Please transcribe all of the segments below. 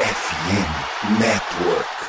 FM Network.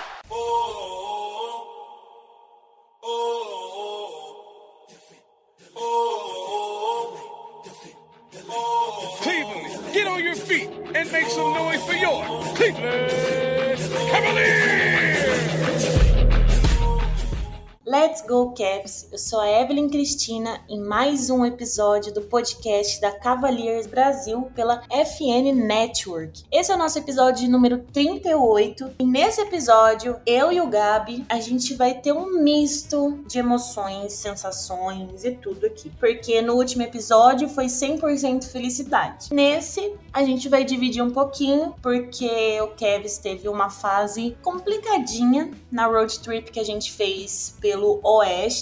Eu sou a Evelyn Cristina em mais um episódio do podcast da Cavaliers Brasil pela FN Network. Esse é o nosso episódio número 38 e nesse episódio eu e o Gabi a gente vai ter um misto de emoções, sensações e tudo aqui, porque no último episódio foi 100% felicidade. Nesse a gente vai dividir um pouquinho porque o Kevs teve uma fase complicadinha na road trip que a gente fez pelo pelo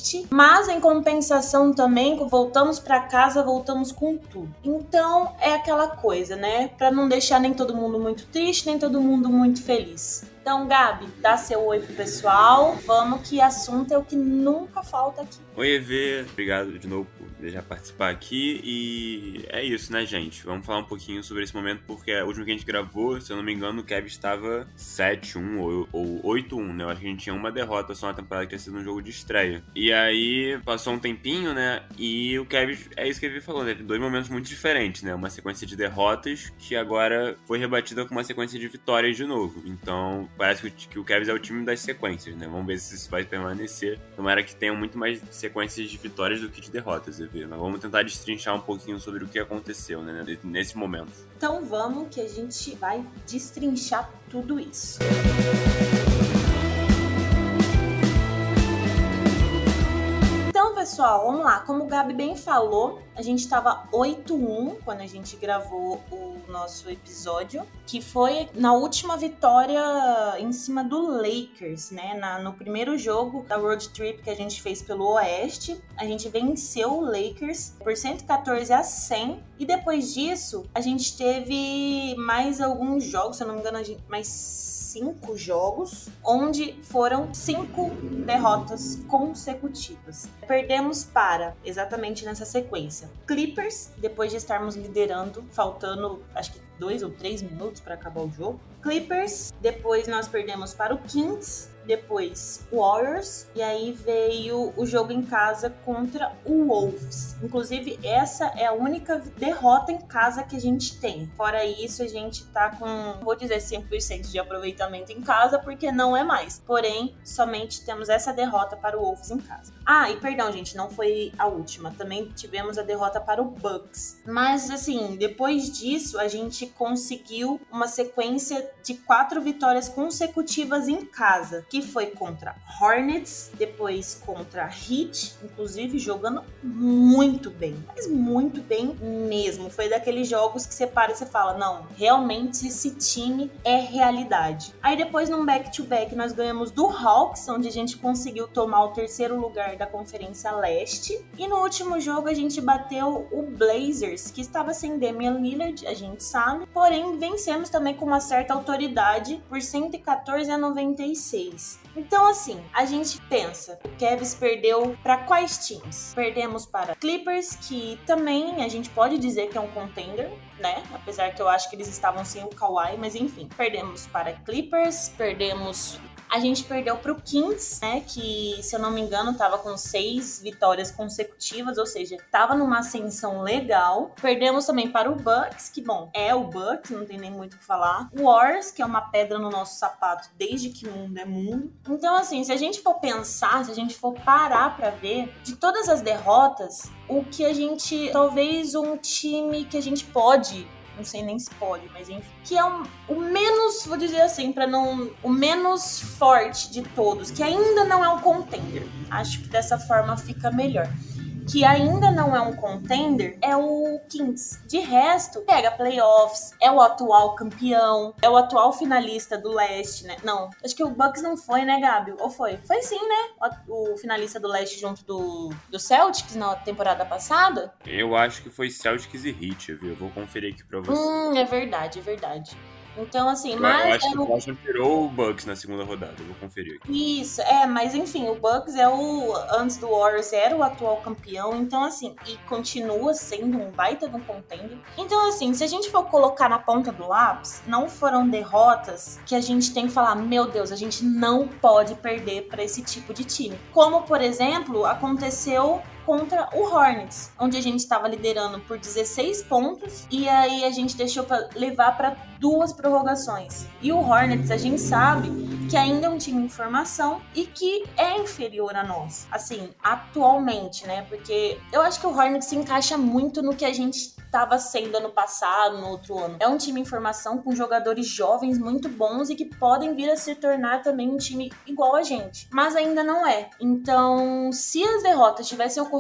oeste, mas em compensação também, voltamos para casa, voltamos com tudo. Então é aquela coisa, né? Para não deixar nem todo mundo muito triste, nem todo mundo muito feliz. Então, Gabi, dá seu oi pro pessoal. Vamos que assunto é o que nunca falta aqui. Oi, EV. Obrigado de novo por deixar participar aqui. E é isso, né, gente? Vamos falar um pouquinho sobre esse momento, porque o último que a gente gravou, se eu não me engano, o Kevin estava 7-1 ou, ou 8-1, né? Eu acho que a gente tinha uma derrota só na temporada que tinha sido um jogo de estreia. E aí, passou um tempinho, né? E o Kevin, é isso que ele falou, né? Dois momentos muito diferentes, né? Uma sequência de derrotas que agora foi rebatida com uma sequência de vitórias de novo. Então, parece que o, Cavs é o time das sequências, né? Vamos ver se isso vai permanecer. Tomara que tenham muito mais sequências de vitórias do que de derrotas, EV. Mas vamos tentar destrinchar um pouquinho sobre o que aconteceu, né? Nesse momento. Então vamos que a gente vai destrinchar tudo isso. Música pessoal, vamos lá. Como o Gabi bem falou, a gente estava 8-1 quando a gente gravou o nosso episódio, que foi na última vitória em cima do Lakers, né? Na, no primeiro jogo da road trip que a gente fez pelo Oeste, a gente venceu o Lakers por 114 a 100 e depois disso a gente teve mais alguns jogos, se eu não me engano, gente, mais cinco jogos, onde foram cinco derrotas consecutivas. Para, exatamente nessa sequência, Clippers, depois de estarmos liderando, faltando acho que dois ou três minutos para acabar o jogo. Clippers, depois nós perdemos para o Kings, depois Warriors e aí veio o jogo em casa contra o Wolves. Inclusive, essa é a única derrota em casa que a gente tem. Fora isso, a gente tá com, vou dizer 100% de aproveitamento em casa, porque não é mais. Porém, somente temos essa derrota para o Wolves em casa. Ah, e perdão, gente, não foi a última. Também tivemos a derrota para o Bucks. Mas assim, depois disso, a gente conseguiu uma sequência de quatro vitórias consecutivas em casa, que foi contra Hornets, depois contra Heat, inclusive jogando muito bem, mas muito bem mesmo. Foi daqueles jogos que você para e você fala, não, realmente esse time é realidade. Aí depois num back-to-back nós ganhamos do Hawks, onde a gente conseguiu tomar o terceiro lugar da Conferência Leste, e no último jogo a gente bateu o Blazers, que estava sem Damian Lillard, a gente sabe, porém vencemos também com uma certa autoridade por 114 a 96. Então, assim, a gente pensa, o Cavs perdeu para quais times? Perdemos para Clippers, que também a gente pode dizer que é um contender, né? Apesar que eu acho que eles estavam sem o Kawhi, mas enfim. Perdemos para Clippers, perdemos a gente perdeu para o Kings, né? Que, se eu não me engano, estava com seis vitórias consecutivas, ou seja, estava numa ascensão legal. Perdemos também para o Bucks, que, bom, é o Bucks, não tem nem muito o que falar. Wars, que é uma pedra no nosso sapato desde que mundo é mundo. Então, assim, se a gente for pensar, se a gente for parar para ver, de todas as derrotas, o que a gente. Talvez um time que a gente pode não sei nem se pode, mas enfim, que é um, o menos, vou dizer assim, para não, o menos forte de todos, que ainda não é um contender. Acho que dessa forma fica melhor que ainda não é um contender é o Kings. De resto, pega playoffs, é o atual campeão, é o atual finalista do leste, né? Não, acho que o Bucks não foi, né, Gabi? Ou foi? Foi sim, né? O, o finalista do leste junto do, do Celtics na temporada passada. Eu acho que foi Celtics e Heat, viu? Eu vou conferir aqui pra você. Hum, é verdade, é verdade. Então, assim, Eu, mas. eu acho é que o- Boston tirou o Bucks na segunda rodada. Eu vou conferir aqui. Isso, é, mas enfim, o Bucks é o. Antes do Warriors era o atual campeão, então assim, e continua sendo um baita de um contender. Então, assim, se a gente for colocar na ponta do lápis, não foram derrotas que a gente tem que falar, meu Deus, a gente não pode perder para esse tipo de time. Como, por exemplo, aconteceu contra o Hornets, onde a gente estava liderando por 16 pontos e aí a gente deixou para levar para duas prorrogações. E o Hornets, a gente sabe que ainda é um time em formação e que é inferior a nós, assim, atualmente, né? Porque eu acho que o Hornets se encaixa muito no que a gente estava sendo ano passado, no outro ano. É um time em formação com jogadores jovens muito bons e que podem vir a se tornar também um time igual a gente, mas ainda não é. Então, se as derrotas tivessem ocorrido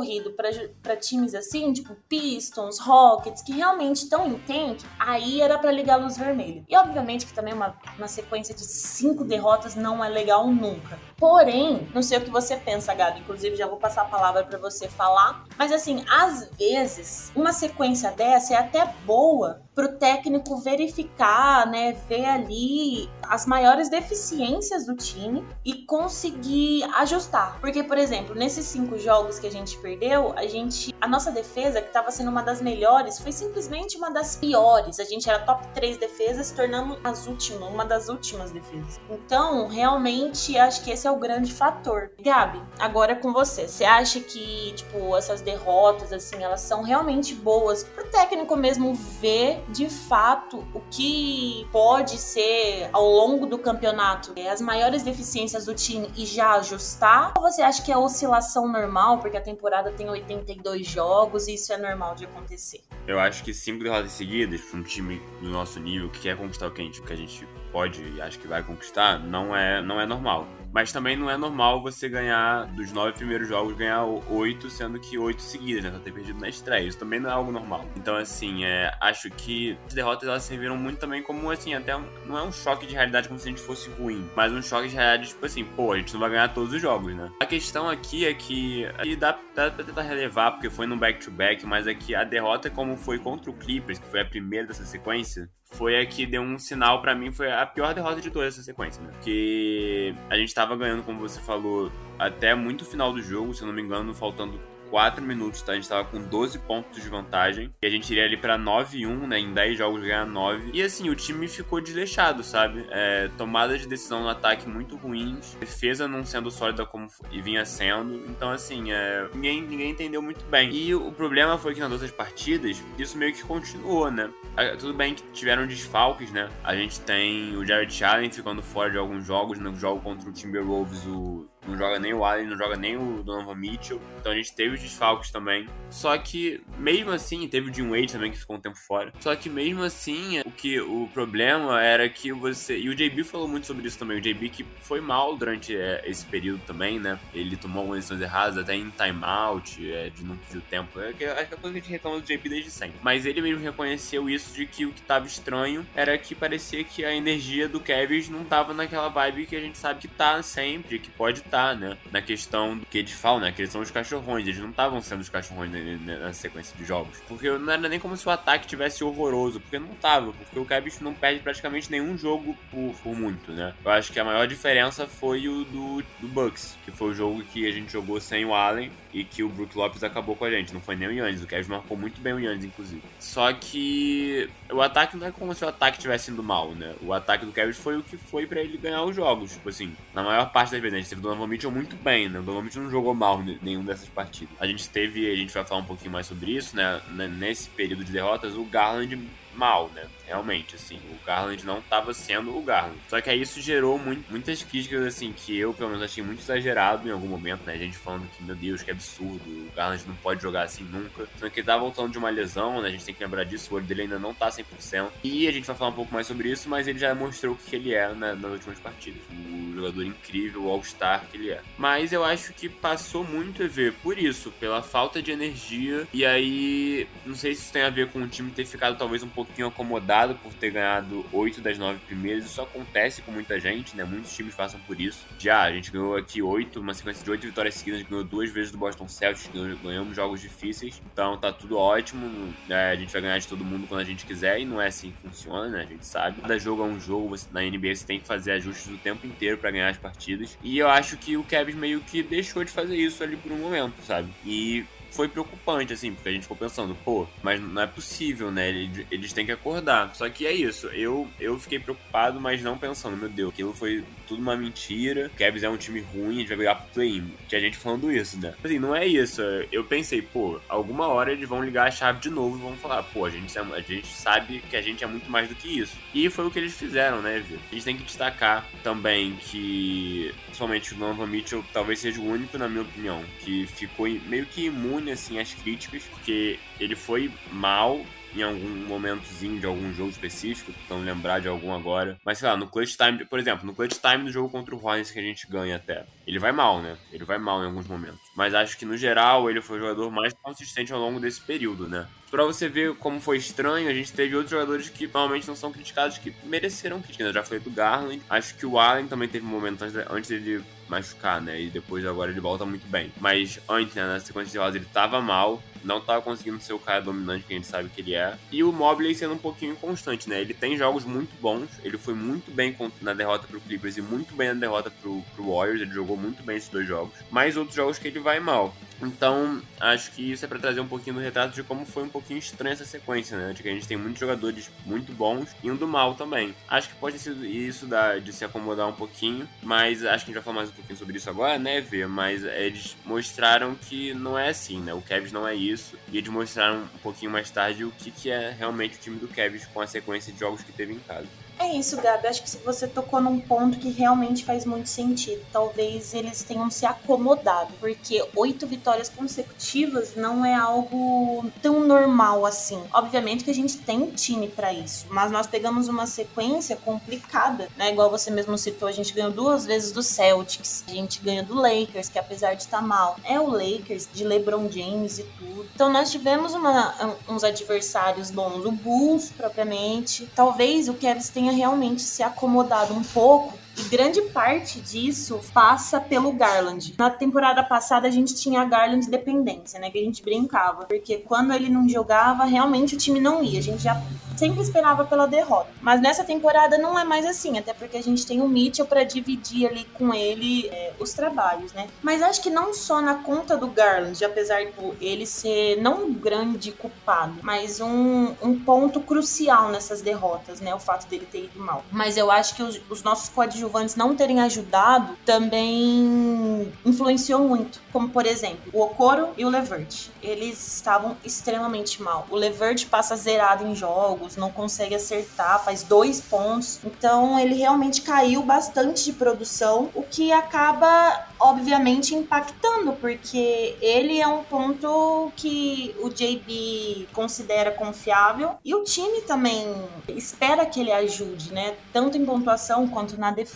para times assim, tipo Pistons, Rockets, que realmente estão em tank, aí era para ligar a luz vermelha. E obviamente que também uma, uma sequência de cinco derrotas não é legal nunca. Porém, não sei o que você pensa, Gabi, inclusive já vou passar a palavra para você falar, mas assim, às vezes, uma sequência dessa é até boa pro técnico verificar, né, ver ali as maiores deficiências do time e conseguir ajustar. Porque, por exemplo, nesses cinco jogos que a gente perdeu, a gente, a nossa defesa, que estava sendo uma das melhores, foi simplesmente uma das piores. A gente era top 3 defesas, tornando as últimas, uma das últimas defesas. Então, realmente, acho que esse é o grande fator. Gabi, agora é com você. Você acha que, tipo, essas derrotas, assim, elas são realmente boas pro técnico mesmo ver de fato o que pode ser ao longo do campeonato é, as maiores deficiências do time e já ajustar? Ou você acha que é oscilação normal, porque a temporada tem 82 jogos e isso é normal de acontecer? Eu acho que cinco derrotas seguidas para um time do nosso nível que quer conquistar o que a gente, que a gente pode e acho que vai conquistar, não é, não é normal. Mas também não é normal você ganhar, dos nove primeiros jogos, ganhar oito, sendo que oito seguidas, né? Só ter perdido na estreia. Isso também não é algo normal. Então, assim, é, acho que as derrotas elas serviram muito também como, assim, até um, não é um choque de realidade como se a gente fosse ruim, mas um choque de realidade, tipo assim, pô, a gente não vai ganhar todos os jogos, né? A questão aqui é que, e dá, dá pra tentar relevar, porque foi no back-to-back, mas é que a derrota, como foi contra o Clippers, que foi a primeira dessa sequência, foi a que deu um sinal para mim, foi a pior derrota de toda essa sequência, né? Porque a gente tava ganhando, como você falou, até muito final do jogo, se eu não me engano, faltando 4 minutos, tá? A gente tava com 12 pontos de vantagem. E a gente iria ali pra 9-1, né? Em 10 jogos ganhar 9. E assim, o time ficou desleixado, sabe? É, tomada de decisão no ataque muito ruins. Defesa não sendo sólida como e vinha sendo. Então, assim, é, ninguém, ninguém entendeu muito bem. E o problema foi que nas outras partidas, isso meio que continuou, né? Tudo bem que tiveram desfalques, né? A gente tem o Jared Allen ficando fora de alguns jogos. No jogo contra o Timberwolves, o não joga nem o Allen, não joga nem o Donovan Mitchell. Então a gente teve os desfalques também. Só que, mesmo assim, teve o Jim Wade também que ficou um tempo fora. Só que mesmo assim, o que o problema era que você. E o JB falou muito sobre isso também. O JB que foi mal durante é, esse período também, né? Ele tomou algumas decisões erradas, até em timeout, é, de não pedir o tempo. É, é a coisa que a gente reclama do JB desde sempre. Mas ele mesmo reconheceu isso de que o que tava estranho era que parecia que a energia do Kevin não tava naquela vibe que a gente sabe que tá sempre, que pode estar. Tá, né? Na questão do que eles falam, né? Que eles são os cachorrões. Eles não estavam sendo os cachorrões na, sequência de jogos. Porque não era nem como se o ataque tivesse horroroso. Porque não tava. Porque o Cavs não perde praticamente nenhum jogo por, por, muito, né? Eu acho que a maior diferença foi o do, do Bucks. Que foi o jogo que a gente jogou sem o Allen. E que o Brook Lopes acabou com a gente. Não foi nem o Yannis. O Cavs marcou muito bem o Yannis, inclusive. Só que o ataque não é como se o ataque tivesse indo mal, né? O ataque do Cavs foi o que foi para ele ganhar os jogos. Tipo assim, na maior parte das vezes, a gente teve Donovan Mitchell muito bem, né? O Donovan Mitchell não jogou mal nenhum dessas partidas. A gente teve, a gente vai falar um pouquinho mais sobre isso, né? Nesse período de derrotas, o Garland mal, né? Realmente, assim, o Garland não estava sendo o Garland. Só que aí isso gerou muito, muitas críticas, assim, que eu, pelo menos, achei muito exagerado em algum momento, né? A gente falando que, meu Deus, que absurdo, o Garland não pode jogar assim nunca. Só que ele tá voltando de uma lesão, né? A gente tem que lembrar disso, o olho dele ainda não tá 100%. E a gente vai falar um pouco mais sobre isso, mas ele já mostrou o que ele é né, nas últimas partidas. O jogador incrível, o All-Star que ele é. Mas eu acho que passou muito a ver por isso, pela falta de energia. E aí, não sei se isso tem a ver com o time ter ficado talvez um pouquinho acomodado por ter ganhado oito das nove primeiras. Isso acontece com muita gente, né? Muitos times passam por isso. Já, a gente ganhou aqui oito, uma sequência de oito vitórias seguidas, ganhou duas vezes do Boston Celtics, ganhamos jogos difíceis. Então tá tudo ótimo. É, a gente vai ganhar de todo mundo quando a gente quiser e não é assim que funciona, né? A gente sabe. Cada jogo é um jogo, na NBA você tem que fazer ajustes o tempo inteiro para ganhar as partidas. E eu acho que o Cavs meio que deixou de fazer isso ali por um momento, sabe? E foi preocupante, assim, porque a gente ficou pensando, pô, mas não é possível, né? Eles, eles têm que acordar. Só que é isso, eu, eu fiquei preocupado, mas não pensando, meu Deus, aquilo foi tudo uma mentira. Cavs é um time ruim, a gente vai brigar pro play-in. Tinha gente falando isso, né? Assim, não é isso. Eu pensei, pô, alguma hora eles vão ligar a chave de novo e vão falar, pô, a gente, é, a gente sabe que a gente é muito mais do que isso. E foi o que eles fizeram, né, Vitor? A gente tem que destacar também que, principalmente o Donovan Mitchell, talvez seja o único, na minha opinião, que ficou meio que imune, assim, às críticas, porque ele foi mal em algum momentozinho de algum jogo específico, então lembrar de algum agora. Mas sei lá, no clutch time, por exemplo, no clutch time do jogo contra o Hornets que a gente ganha até. Ele vai mal, né? Ele vai mal em alguns momentos. Mas acho que no geral ele foi o jogador mais consistente ao longo desse período, né? Pra você ver como foi estranho, a gente teve outros jogadores que normalmente não são criticados, que mereceram crítica. Né? Já falei do Garland. Acho que o Allen também teve um momento antes dele machucar, né? E depois agora ele volta muito bem. Mas antes, né, na sequência de rodas, ele tava mal não tava conseguindo ser o cara dominante que a gente sabe que ele é. E o Mobley sendo um pouquinho inconstante, né? Ele tem jogos muito bons, ele foi muito bem na derrota pro Clippers e muito bem na derrota pro, pro Warriors, ele jogou muito bem esses dois jogos. Mas outros jogos que ele vai mal. Então, acho que isso é para trazer um pouquinho do retrato de como foi um pouquinho estranha essa sequência, né? De que a gente tem muitos jogadores muito bons indo mal também. Acho que pode ser isso da, de se acomodar um pouquinho, mas acho que a gente vai falar mais um pouquinho sobre isso agora, né, Vê? Mas eles mostraram que não é assim, né? O Cavs não é isso. E eles mostraram um pouquinho mais tarde o que, que é realmente o time do Cavs com a sequência de jogos que teve em casa. É isso, Gabi. Acho que você tocou num ponto que realmente faz muito sentido. Talvez eles tenham se acomodado, porque oito vitórias consecutivas não é algo tão normal assim. Obviamente que a gente tem time para isso, mas nós pegamos uma sequência complicada, né? Igual você mesmo citou, a gente ganhou duas vezes do Celtics, a gente ganhou do Lakers, que apesar de estar tá mal, é o Lakers de LeBron James e tudo. Então nós tivemos uma, uns adversários bons, o Bulls propriamente. Talvez o Kevin tenha tenha realmente se acomodado um pouco e grande parte disso passa pelo Garland. Na temporada passada a gente tinha a Garland dependência, né? Que a gente brincava. Porque quando ele não jogava, realmente o time não ia. A gente já sempre esperava pela derrota. Mas nessa temporada não é mais assim, até porque a gente tem o Mitchell para dividir ali com ele é, os trabalhos, né? Mas acho que não só na conta do Garland, apesar de ele ser não um grande culpado, mas um, um ponto crucial nessas derrotas, né? O fato dele ter ido mal. Mas eu acho que os, os nossos coadjuvantes não terem ajudado também influenciou muito. Como, por exemplo, o Okoro e o Levert. Eles estavam extremamente mal. O Levert passa zerado em jogos, não consegue acertar, faz dois pontos. Então ele realmente caiu bastante de produção, o que acaba, obviamente, impactando, porque ele é um ponto que o JB considera confiável e o time também espera que ele ajude, né? Tanto em pontuação quanto na defesa.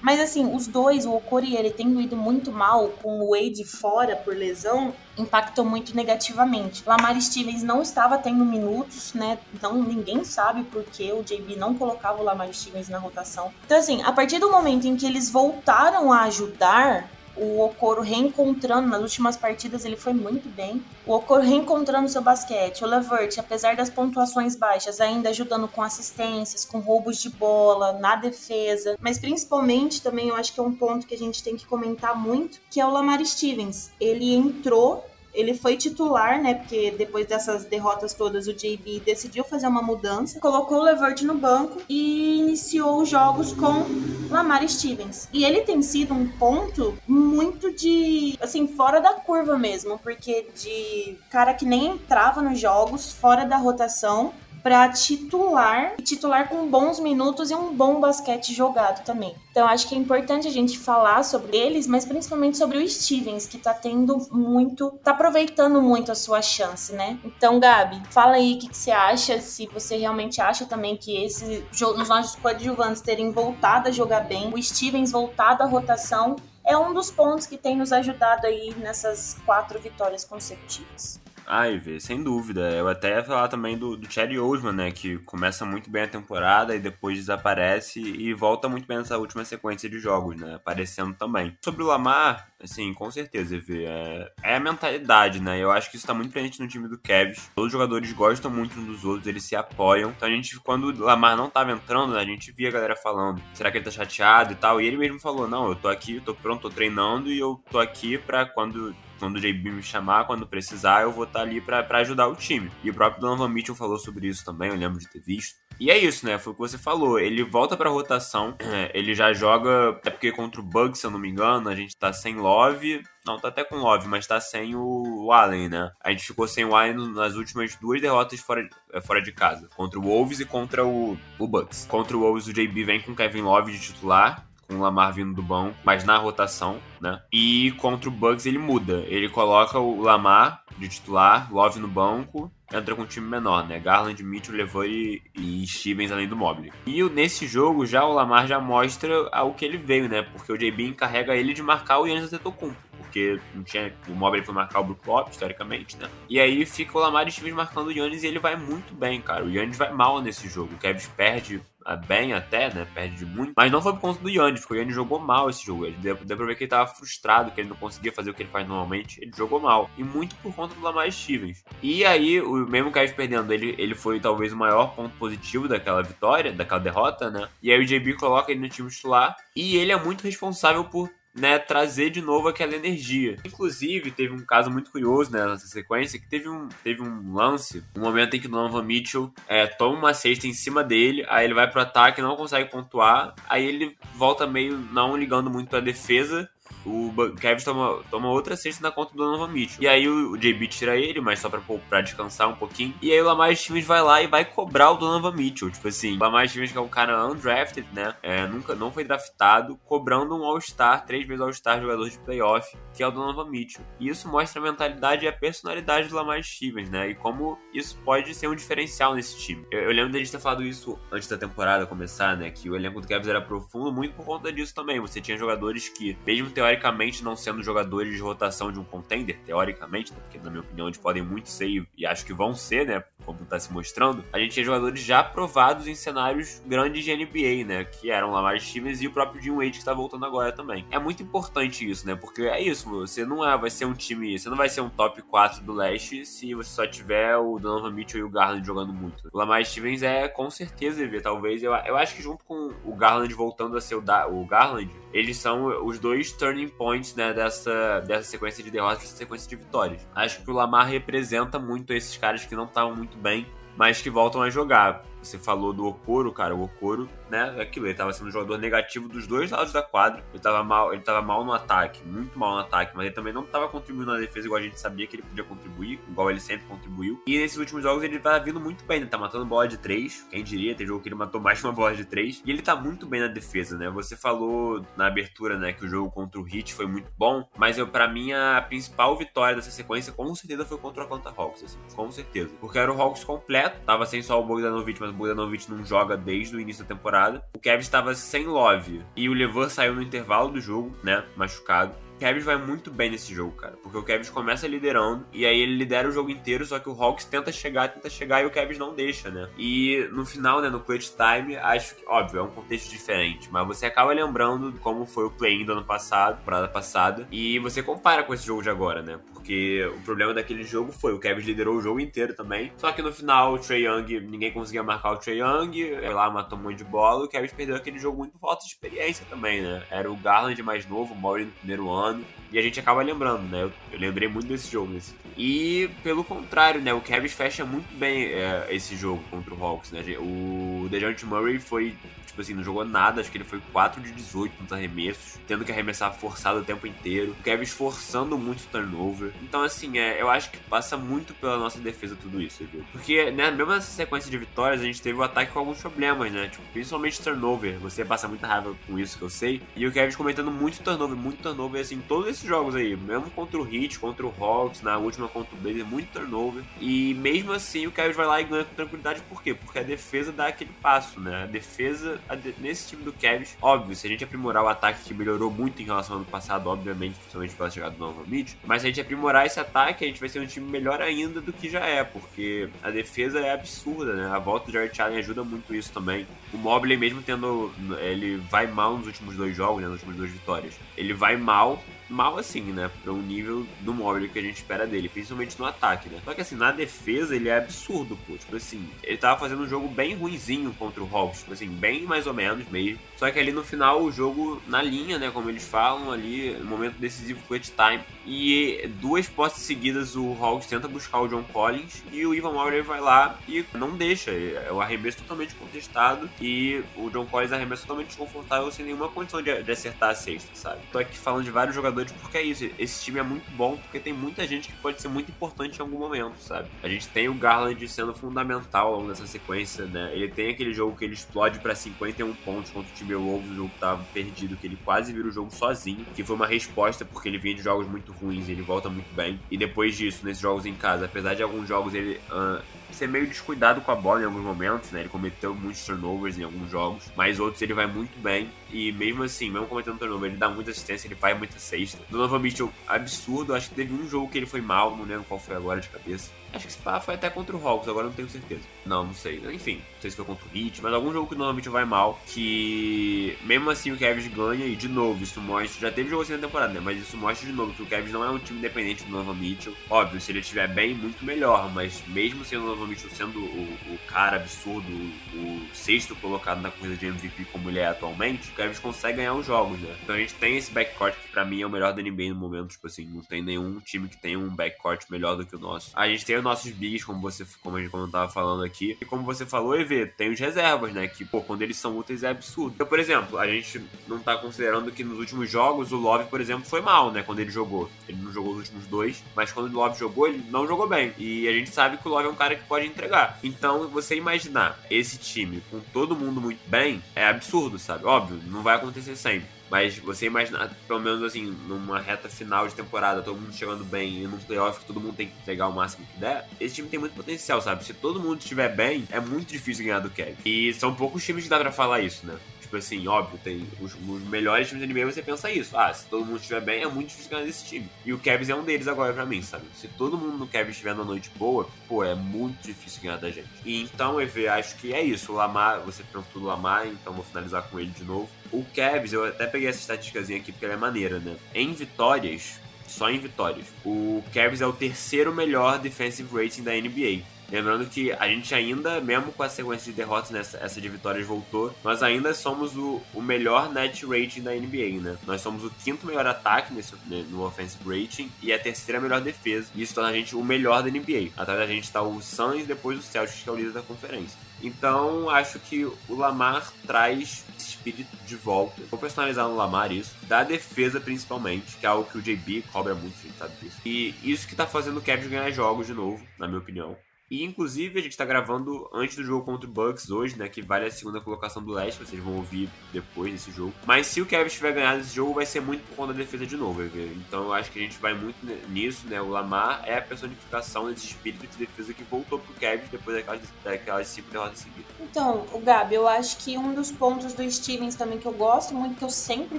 Mas assim, os dois, o Okori, ele tem ido muito mal com o Wade fora por lesão impactou muito negativamente. Lamar Stevens não estava tendo minutos, né? Então ninguém sabe por que o JB não colocava o Lamar Stevens na rotação. Então assim, a partir do momento em que eles voltaram a ajudar, o Okoro reencontrando nas últimas partidas, ele foi muito bem. O Okoro reencontrando seu basquete. O Levert, apesar das pontuações baixas, ainda ajudando com assistências, com roubos de bola, na defesa. Mas principalmente também eu acho que é um ponto que a gente tem que comentar muito, que é o Lamar Stevens. Ele entrou ele foi titular, né? Porque depois dessas derrotas todas, o JB decidiu fazer uma mudança, colocou o Levert no banco e iniciou os jogos com Lamar Stevens. E ele tem sido um ponto muito de, assim, fora da curva mesmo, porque de cara que nem entrava nos jogos, fora da rotação, para titular, e titular com bons minutos e um bom basquete jogado também. Então acho que é importante a gente falar sobre eles, mas principalmente sobre o Stevens, que tá tendo muito, tá aproveitando muito a sua chance, né? Então, Gabi, fala aí o que, que você acha, se você realmente acha também que esse, os nossos coadjuvantes terem voltado a jogar bem, o Stevens voltado à rotação, é um dos pontos que tem nos ajudado aí nessas quatro vitórias consecutivas. Ah, Ivy, sem dúvida. Eu até ia falar também do, do Chad né? Que começa muito bem a temporada e depois desaparece e volta muito bem nessa última sequência de jogos, né? Aparecendo também. Sobre o Lamar, assim, com certeza, Ivy, é, é a mentalidade, né? Eu acho que isso tá muito presente no time do Cavs. Todos os jogadores gostam muito uns dos outros, eles se apoiam. Então a gente, quando o Lamar não tava entrando, né, a gente via a galera falando, será que ele tá chateado e tal? E ele mesmo falou, não, eu tô aqui, tô pronto, tô treinando e eu tô aqui pra quando quando o JB me chamar, quando precisar, eu vou estar ali para ajudar o time. E o próprio Donovan Mitchell falou sobre isso também, eu lembro de ter visto. E é isso, né? Foi o que você falou. Ele volta pra rotação, ele já joga. Até porque contra o Bugs, se eu não me engano, a gente tá sem Love. Não, tá até com Love, mas tá sem o Allen, né? A gente ficou sem o Allen nas últimas duas derrotas fora de, é, fora de casa. Contra o Wolves e contra o, o Bucks. Contra o Wolves, o JB vem com Kevin Love de titular o Lamar vindo do banco, mas na rotação, né? E contra o Bucks ele muda. Ele coloca o Lamar de titular, Love no banco, entra com um time menor, né? Garland, Mitchell, Levoy e Stevens além do Mobley. E nesse jogo já o Lamar já mostra o que ele veio, né? Porque o JB encarrega ele de marcar o Yannis Antetokounmpo porque não tinha, o Mobley foi marcar o Brook Lopes, teoricamente, né? E aí fica o Lamar Stevens marcando o Yannis e ele vai muito bem, cara. O Yannis vai mal nesse jogo. O Kevs perde bem até, né? Perde muito. Mas não foi por conta do Yannis, porque o Yannis jogou mal esse jogo. Ele deu, deu pra ver que ele tava frustrado, que ele não conseguia fazer o que ele faz normalmente. Ele jogou mal. E muito por conta do Lamar Stevens. E aí, o mesmo Kevs perdendo, ele, ele foi talvez o maior ponto positivo daquela vitória, daquela derrota, né? E aí o JB coloca ele no time titular. E ele é muito responsável por né, trazer de novo aquela energia. Inclusive, teve um caso muito curioso né, nessa sequência, que teve um, teve um lance, um momento em que o Donovan Mitchell é, toma uma cesta em cima dele, aí ele vai pro ataque, não consegue pontuar, aí ele volta meio não ligando muito pra defesa, o Kevin toma, toma outra cesta na conta do Donovan Mitchell. E aí o, o JB tira ele, mas só pra, pra descansar um pouquinho. E aí o Lamar Stevens vai lá e vai cobrar o Donovan Mitchell. Tipo assim, o Lamar Stevens que é um cara undrafted, né? É, nunca, não foi draftado, cobrando um All-Star, três vezes All-Star, jogador de playoff, que é o Donovan Mitchell. E isso mostra a mentalidade e a personalidade do Lamar Stevens, né? E como isso pode ser um diferencial nesse time. Eu, eu lembro da gente ter falado isso antes da temporada começar, né? Que o elenco do Cavs era profundo muito por conta disso também. Você tinha jogadores que, mesmo teoricamente, teoricamente não sendo jogadores de rotação de um contender, teoricamente, né? porque na minha opinião eles podem muito ser e acho que vão ser, né? Como tá se mostrando, a gente tinha jogadores já aprovados em cenários grandes de NBA, né? Que eram Lamar Stevens e o próprio Jim Wade que tá voltando agora também. É muito importante isso, né? Porque é isso, você não é, vai ser um time, você não vai ser um top 4 do leste se você só tiver o Donovan Mitchell e o Garland jogando muito. O Lamar Stevens é com certeza, talvez, eu, eu acho que junto com o Garland voltando a ser o, da, o Garland, eles são os dois turning points né, dessa, dessa sequência de derrotas, dessa sequência de vitórias. Acho que o Lamar representa muito esses caras que não estavam muito bem, mas que voltam a jogar. Você falou do Okoro, cara. O Okoro, né? Aquilo, ele tava sendo um jogador negativo dos dois lados da quadra. Ele tava mal, ele tava mal no ataque, muito mal no ataque, mas ele também não tava contribuindo na defesa igual a gente sabia que ele podia contribuir, igual ele sempre contribuiu. E nesses últimos jogos ele tá vindo muito bem, né? Tá matando bola de três. Quem diria, tem jogo que ele matou mais de uma bola de três. E ele tá muito bem na defesa, né? Você falou na abertura, né, que o jogo contra o Heat foi muito bom, mas eu, para mim, a principal vitória dessa sequência com certeza foi contra o Atlanta Hawks, assim, com certeza. Porque era o Hawks completo, tava sem só o Bogdanovic, mas o Bogdanovic não joga desde o início da temporada. O Kevin estava sem Love e o Levan saiu no intervalo do jogo, né, machucado. Kevin vai muito bem nesse jogo, cara. Porque o Kevin começa liderando e aí ele lidera o jogo inteiro, só que o Hawks tenta chegar, tenta chegar e o Kevin não deixa, né? E no final, né, no clutch time, acho que, óbvio, é um contexto diferente, mas você acaba lembrando como foi o play-in do ano passado, temporada passada, e você compara com esse jogo de agora, né? Porque o problema daquele jogo foi o Kevin liderou o jogo inteiro também, só que no final o Trey Young, ninguém conseguia marcar o Trey Young, ele lá matou um monte de bola, o Kevin perdeu aquele jogo muito por falta de experiência também, né? Era o Garland mais novo, o Maury no primeiro ano, e a gente acaba lembrando, né? Eu, eu lembrei muito desse jogo. Nesse. E pelo contrário, né? O Cavs fecha muito bem é, esse jogo contra o Hawks, né? O DeJounte Murray foi tipo assim, não jogou nada, acho que ele foi 4 de 18 nos arremessos, tendo que arremessar forçado o tempo inteiro. O Kevin forçando muito o turnover. Então, assim, é, eu acho que passa muito pela nossa defesa tudo isso, viu? Porque, né, mesmo nessa sequência de vitórias, a gente teve o ataque com alguns problemas, né? Tipo, principalmente turnover. Você passa muita raiva com isso que eu sei. E o Kevin cometendo muito turnover, muito turnover, assim, todos esses jogos aí. Mesmo contra o Heat, contra o Hawks, na última contra o Blazer, muito turnover. E mesmo assim, o Kevin vai lá e ganha com tranquilidade. Por quê? Porque a defesa dá aquele passo, né? A defesa nesse time do Cavs. Óbvio, se a gente aprimorar o ataque que melhorou muito em relação ao ano passado, obviamente, principalmente pela chegada do novo Mitch, mas se a gente aprimorar esse ataque, a gente vai ser um time melhor ainda do que já é, porque a defesa é absurda, né? A volta do Jared Allen ajuda muito isso também. O Mobley mesmo tendo, ele vai mal nos últimos dois jogos, né, nas últimas duas vitórias. Ele vai mal, mal assim, né? Pra um nível do Mobley que a gente espera dele, principalmente no ataque, né? Só que assim, na defesa ele é absurdo, pô. Tipo assim, ele tava fazendo um jogo bem ruinzinho contra o Hawks, tipo assim, bem mais ou menos mesmo. Só que ali no final o jogo na linha, né? Como eles falam ali, momento decisivo clutch time. E duas postes seguidas o Hawks tenta buscar o John Collins e o Ivan Mobley vai lá e não deixa. É o arremesso totalmente contestado e o John Collins arremessa totalmente desconfortável sem nenhuma condição de, de acertar a sexta, sabe? Tô aqui falando de vários jogadores jogadores, porque é isso. Esse time é muito bom, porque tem muita gente que pode ser muito importante em algum momento, sabe? A gente tem o Garland sendo fundamental ao longo dessa sequência, né? Ele tem aquele jogo que ele explode para 51 pontos contra o Timberwolves, o jogo que tava perdido, que ele quase vira o jogo sozinho, que foi uma resposta porque ele vinha de jogos muito ruins, ele volta muito bem. E depois disso, nesses jogos em casa, apesar de alguns jogos ele uh, ser meio descuidado com a bola em alguns momentos, né? Ele cometeu muitos turnovers em alguns jogos, mas outros ele vai muito bem. E mesmo assim, mesmo cometendo turnover, ele dá muita assistência, ele faz muita sexta. Donovan Mitchell, absurdo. Acho que teve um jogo que ele foi mal, não lembro qual foi agora de cabeça. Acho que esse pá foi até contra o Hawks, agora não tenho certeza. Não, não sei. Enfim, não sei se foi contra o Heat, mas algum jogo que normalmente vai mal, que mesmo assim o Cavs ganha, e de novo, isso mostra, já teve jogo assim na temporada, né? Mas isso mostra de novo que o Cavs não é um time independente do Donovan Mitchell. Óbvio, se ele estiver bem, muito melhor, mas mesmo sendo o Donovan Mitchell sendo o, o cara absurdo, o, o, sexto colocado na corrida de MVP como ele é atualmente, o Cavs consegue ganhar os jogos, né? Então a gente tem esse backcourt que pra mim é o melhor da NBA no momento, tipo assim, não tem nenhum time que tenha um backcourt melhor do que o nosso. A gente tem nossos bigs, como você como a gente como tava falando aqui. E como você falou, EV, tem os reservas, né? Que, pô, quando eles são úteis é absurdo. Então, por exemplo, a gente não tá considerando que nos últimos jogos o Love, por exemplo, foi mal, né? Quando ele jogou. Ele não jogou os últimos dois, mas quando o Love jogou, ele não jogou bem. E a gente sabe que o Love é um cara que pode entregar. Então, você imaginar esse time com todo mundo muito bem é absurdo, sabe? Óbvio, não vai acontecer sempre. Mas você imaginar, pelo menos assim, numa reta final de temporada, todo mundo chegando bem e num playoff que todo mundo tem que entregar o máximo que der, esse time tem muito potencial, sabe? Se todo mundo estiver bem, é muito difícil ganhar do Kevin. E são poucos times que dá pra falar isso, né? Tipo assim, óbvio, tem os, os melhores times da NBA, você pensa isso. Ah, se todo mundo estiver bem, é muito difícil ganhar desse time. E o Cavs é um deles agora pra mim, sabe? Se todo mundo no Cavs estiver na noite boa, pô, é muito difícil ganhar da gente. E então, EV, acho que é isso. O Lamar, você perguntou do Lamar, então vou finalizar com ele de novo. O Cavs, eu até peguei essa estatísticazinha aqui porque ela é maneira, né? Em vitórias, só em vitórias, o Cavs é o terceiro melhor defensive rating da NBA. Lembrando que a gente ainda, mesmo com a sequência de derrotas, né, essa de vitórias voltou, nós ainda somos o, o melhor net rating da NBA, né? Nós somos o quinto melhor ataque nesse, né, no offensive rating e a terceira melhor defesa. E isso torna a gente o melhor da NBA. Atrás da gente está o Suns e depois o Celtics, que é o líder da conferência. Então, acho que o Lamar traz espírito de volta. Vou personalizar no Lamar isso, da defesa principalmente, que é algo que o JB cobra muito, a gente sabe disso. E isso que tá fazendo o Cavs ganhar jogos de novo, na minha opinião. E inclusive a gente tá gravando antes do jogo contra o Bucks hoje, né? Que vale a segunda colocação do leste, vocês vão ouvir depois desse jogo. Mas se o Kevin tiver ganhado esse jogo, vai ser muito por conta da defesa de novo, Então eu acho que a gente vai muito nisso, né? O Lamar é a personificação desse espírito de defesa que voltou pro Kevin depois daquelas, daquelas cinco derrotas seguidas. Então, o Gabi, eu acho que um dos pontos do Stevens também que eu gosto muito, que eu sempre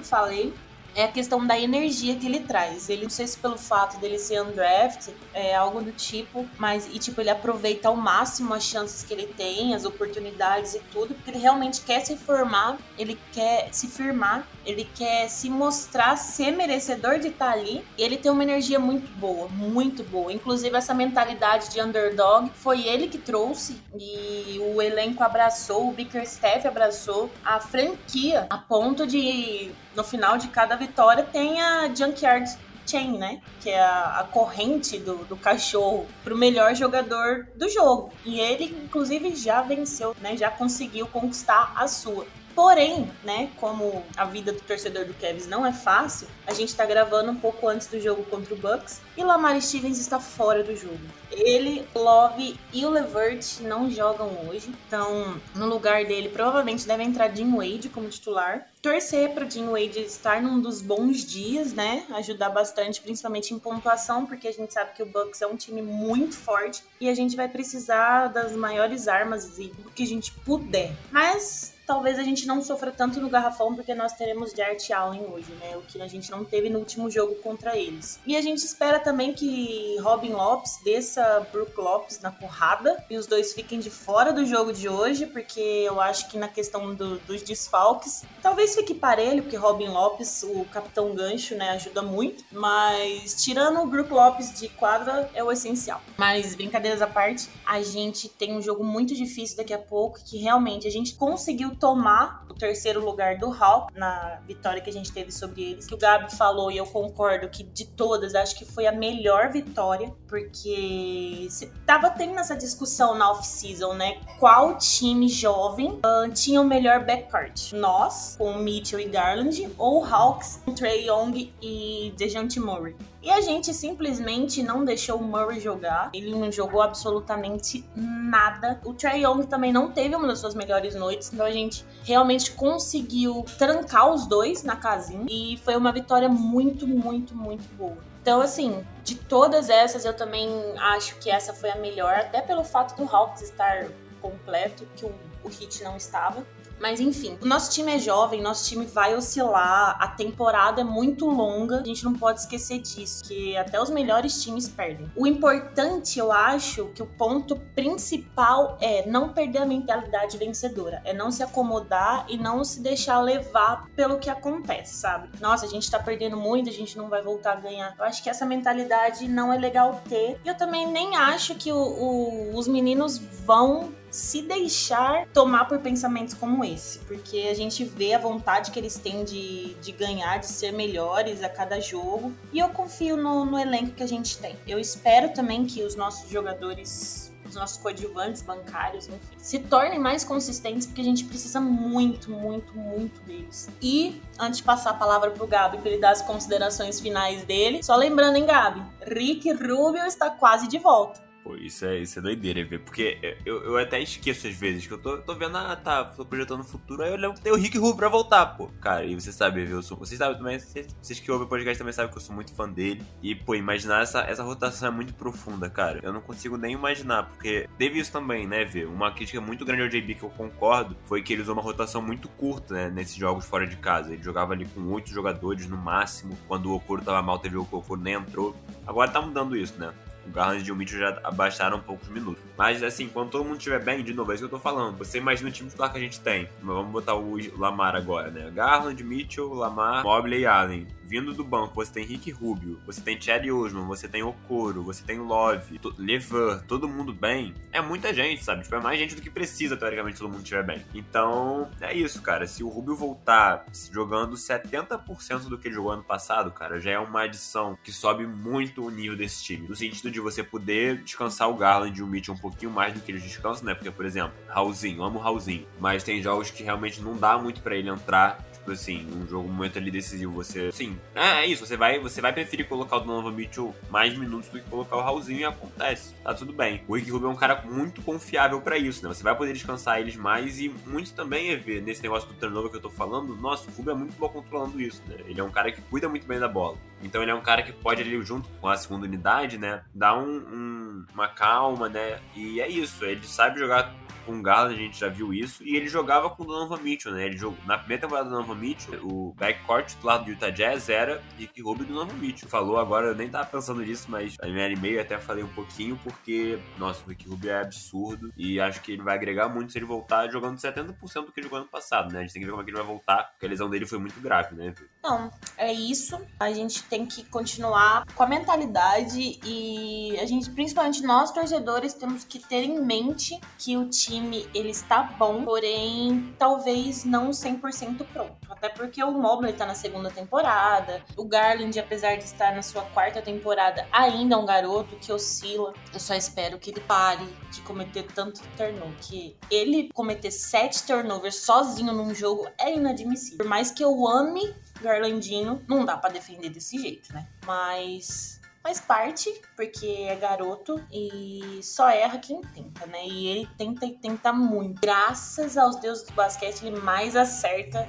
falei, é a questão da energia que ele traz. Ele não sei se pelo fato dele ser undraft, é algo do tipo, mas e tipo ele aproveita ao máximo as chances que ele tem, as oportunidades e tudo, porque ele realmente quer se formar, ele quer se firmar, ele quer se mostrar ser merecedor de estar ali. E ele tem uma energia muito boa, muito boa. Inclusive essa mentalidade de underdog foi ele que trouxe e o elenco abraçou, o Bickerstaff abraçou, a franquia a ponto de no final de cada vitória tem a Junkyard Chain, né? Que é a, a corrente do, do cachorro pro melhor jogador do jogo. E ele, inclusive, já venceu, né? Já conseguiu conquistar a sua. Porém, né, como a vida do torcedor do Cavs não é fácil, a gente tá gravando um pouco antes do jogo contra o Bucks e Lamar Stevens está fora do jogo. Ele, Love e o Levert não jogam hoje, então no lugar dele provavelmente deve entrar Jim Wade como titular. Torcer para Jim Wade estar num dos bons dias, né? Ajudar bastante, principalmente em pontuação, porque a gente sabe que o Bucks é um time muito forte e a gente vai precisar das maiores armas e do que a gente puder. Mas talvez a gente não sofra tanto no garrafão porque nós teremos Jart Allen hoje, né? O que a gente não teve no último jogo contra eles. E a gente espera também que Robin Lopes desça Brook Lopes na porrada e os dois fiquem de fora do jogo de hoje, porque eu acho que na questão do, dos desfalques, talvez fique parelho, porque Robin Lopes, o capitão gancho, né, ajuda muito, mas tirando o Brook Lopes de quadra é o essencial. Mas brincadeiras à parte, a gente tem um jogo muito difícil daqui a pouco, que realmente a gente conseguiu tomar o terceiro lugar do Hawk na vitória que a gente teve sobre eles, que o Gabi falou e eu concordo que de todas, acho que foi a melhor vitória, porque tava tendo essa discussão na off-season, né? Qual time jovem uh, tinha o melhor backcourt? Nós, com Mitchell e Garland, ou Hawks com Trey Young e DeJounte Murray? E a gente simplesmente não deixou o Murray jogar. Ele não jogou absolutamente nada. O Trey Young também não teve uma das suas melhores noites. Então a gente realmente conseguiu trancar os dois na casinha. E foi uma vitória muito, muito, muito boa. Então, assim, de todas essas, eu também acho que essa foi a melhor, até pelo fato do Hawks estar completo, que o, o Hit não estava. Mas enfim, o nosso time é jovem, nosso time vai oscilar, a temporada é muito longa, a gente não pode esquecer disso, que até os melhores times perdem. O importante, eu acho, que o ponto principal é não perder a mentalidade vencedora, é não se acomodar e não se deixar levar pelo que acontece, sabe? Nossa, a gente tá perdendo muito, a gente não vai voltar a ganhar. Eu acho que essa mentalidade não é legal ter. E eu também nem acho que o, o, os meninos vão se deixar tomar por pensamentos como esse, porque a gente vê a vontade que eles têm de, de ganhar, de ser melhores a cada jogo, e eu confio no, no elenco que a gente tem. Eu espero também que os nossos jogadores os nossos coadjuvantes bancários, enfim, se tornem mais consistentes, porque a gente precisa muito, muito, muito deles. E, antes de passar a palavra pro Gabi para ele dar as considerações finais dele, só lembrando, hein, Gabi? Rick Rubio está quase de volta. Pô, isso é, isso é doideira ver, porque eu, eu até esqueço às vezes que eu tô, tô vendo, ah, tá, tô projetando o futuro, aí eu lembro que tem o Rick Rubio pra voltar, pô. Cara, e você sabe, eu sou, vocês sabem também, vocês, vocês que ouvem o podcast também sabem que eu sou muito fã dele. E, pô, imaginar essa, essa rotação é muito profunda, cara. Eu não consigo nem imaginar, porque teve isso também, né, ver Uma crítica muito grande ao JB que eu concordo foi que ele usou uma rotação muito curta, né, nesses jogos fora de casa. Ele jogava ali com oito jogadores no máximo. Quando o Okoro tava mal, teve o Okoro nem entrou. Agora tá mudando isso, né? O Garland e o Mitchell já abaixaram um pouco minutos. Mas assim, quando todo mundo estiver bem, de novo, é isso que eu tô falando. Você imagina o time titular que a gente tem. Mas vamos botar o Lamar agora, né? Garland, Mitchell, Lamar, Mobley e Allen. Vindo do banco, você tem Rick Rubio, você tem Chad Osman, você tem Okoro, você tem Love, Levan, todo mundo bem. É muita gente, sabe? Tipo, é mais gente do que precisa, teoricamente, todo mundo estiver bem. Então, é isso, cara. Se o Rubio voltar jogando 70% do que ele jogou ano passado, cara, já é uma adição que sobe muito o nível desse time. No sentido de você poder descansar o Garland e o Mitchell um pouquinho mais do que eles descansam, né? Porque, por exemplo, Raulzinho, amo Raulzinho, mas tem jogos que realmente não dá muito para ele entrar assim, um jogo, momento ali decisivo, você. Sim, é, é, isso, você vai, você vai preferir colocar o Donovan Mitchell mais minutos do que colocar o Raulzinho e acontece. Tá tudo bem. O Rick Rubio é um cara muito confiável para isso, né? Você vai poder descansar eles mais e muito também é ver nesse negócio do turnover que eu tô falando, nossa, o Rubio é muito bom controlando isso, né? Ele é um cara que cuida muito bem da bola. Então ele é um cara que pode ali junto com a segunda unidade, né, dar um, um, uma calma, né? E é isso, ele sabe jogar com o Garland, a gente já viu isso, e ele jogava com o Donovan Mitchell, né? Ele jogou, na primeira temporada do Donovan Mitchell, o backcourt titular do Utah Jazz era Rick Rubio e Donovan Mitchell. Falou agora, eu nem tava pensando nisso, mas a minha e-mail até falei um pouquinho, porque, nossa, o Rick Rubio é absurdo, e acho que ele vai agregar muito se ele voltar jogando 70% do que jogou ano passado, né? A gente tem que ver como é que ele vai voltar, porque a lesão dele foi muito grave, né? Não, é isso. A gente tem que continuar com a mentalidade e a gente, principalmente nós torcedores, temos que ter em mente que o time time ele está bom, porém talvez não 100% pronto. Até porque o Mobley está na segunda temporada, o Garland, apesar de estar na sua quarta temporada, ainda é um garoto que oscila. Eu só espero que ele pare de cometer tanto turnover, que ele cometer sete turnovers sozinho num jogo é inadmissível. Por mais que eu ame Garlandinho, não dá para defender desse jeito, né? Mas faz parte, porque é garoto e só erra quem tenta, né? E ele tenta e tenta muito. Graças aos deuses do basquete, ele mais acerta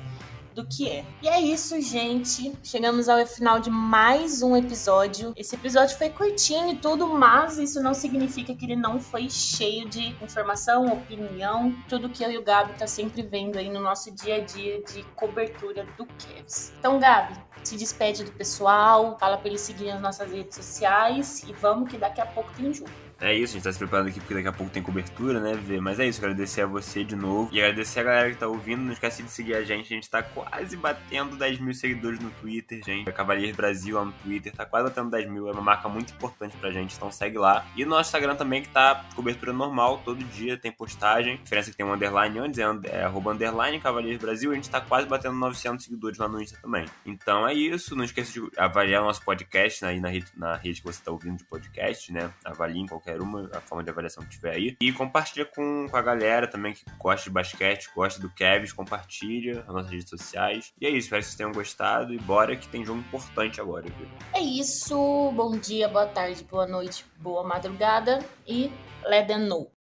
do que é. E é isso, gente. Chegamos ao final de mais um episódio. Esse episódio foi curtinho e tudo, mas isso não significa que ele não foi cheio de informação, opinião, tudo que eu e o Gabi tá sempre vendo aí no nosso dia a dia de cobertura do Cavs. Então, Gabi, se despede do pessoal, fala para eles seguirem as nossas redes sociais e vamos que daqui a pouco tem jogo. É isso, a gente tá se preparando aqui porque daqui a pouco tem cobertura, né, Vê? Mas é isso, agradecer a você de novo e agradecer a galera que tá ouvindo. Não esquece de seguir a gente, a gente tá quase batendo 10 mil seguidores no Twitter, gente. A Cavaliers Brasil lá no Twitter tá quase batendo 10 mil, é uma marca muito importante pra gente, então segue lá. E no nosso Instagram também que tá cobertura normal, todo dia tem postagem. A diferença é que tem um underline antes, é, é arroba underline Cavaliers Brasil, a gente tá quase batendo 900 seguidores lá no Insta também. Então é isso, não esqueça de avaliar o nosso podcast aí na rede, na rede que você tá ouvindo de podcast, né? Avalie em qualquer qualquer uma, a forma de avaliação que tiver aí. E compartilha com, com a galera também que gosta de basquete, gosta do Kevs, compartilha nas nossas redes sociais. E é isso, espero que vocês tenham gostado e bora que tem jogo importante agora, viu? É isso, bom dia, boa tarde, boa noite, boa madrugada e let them know.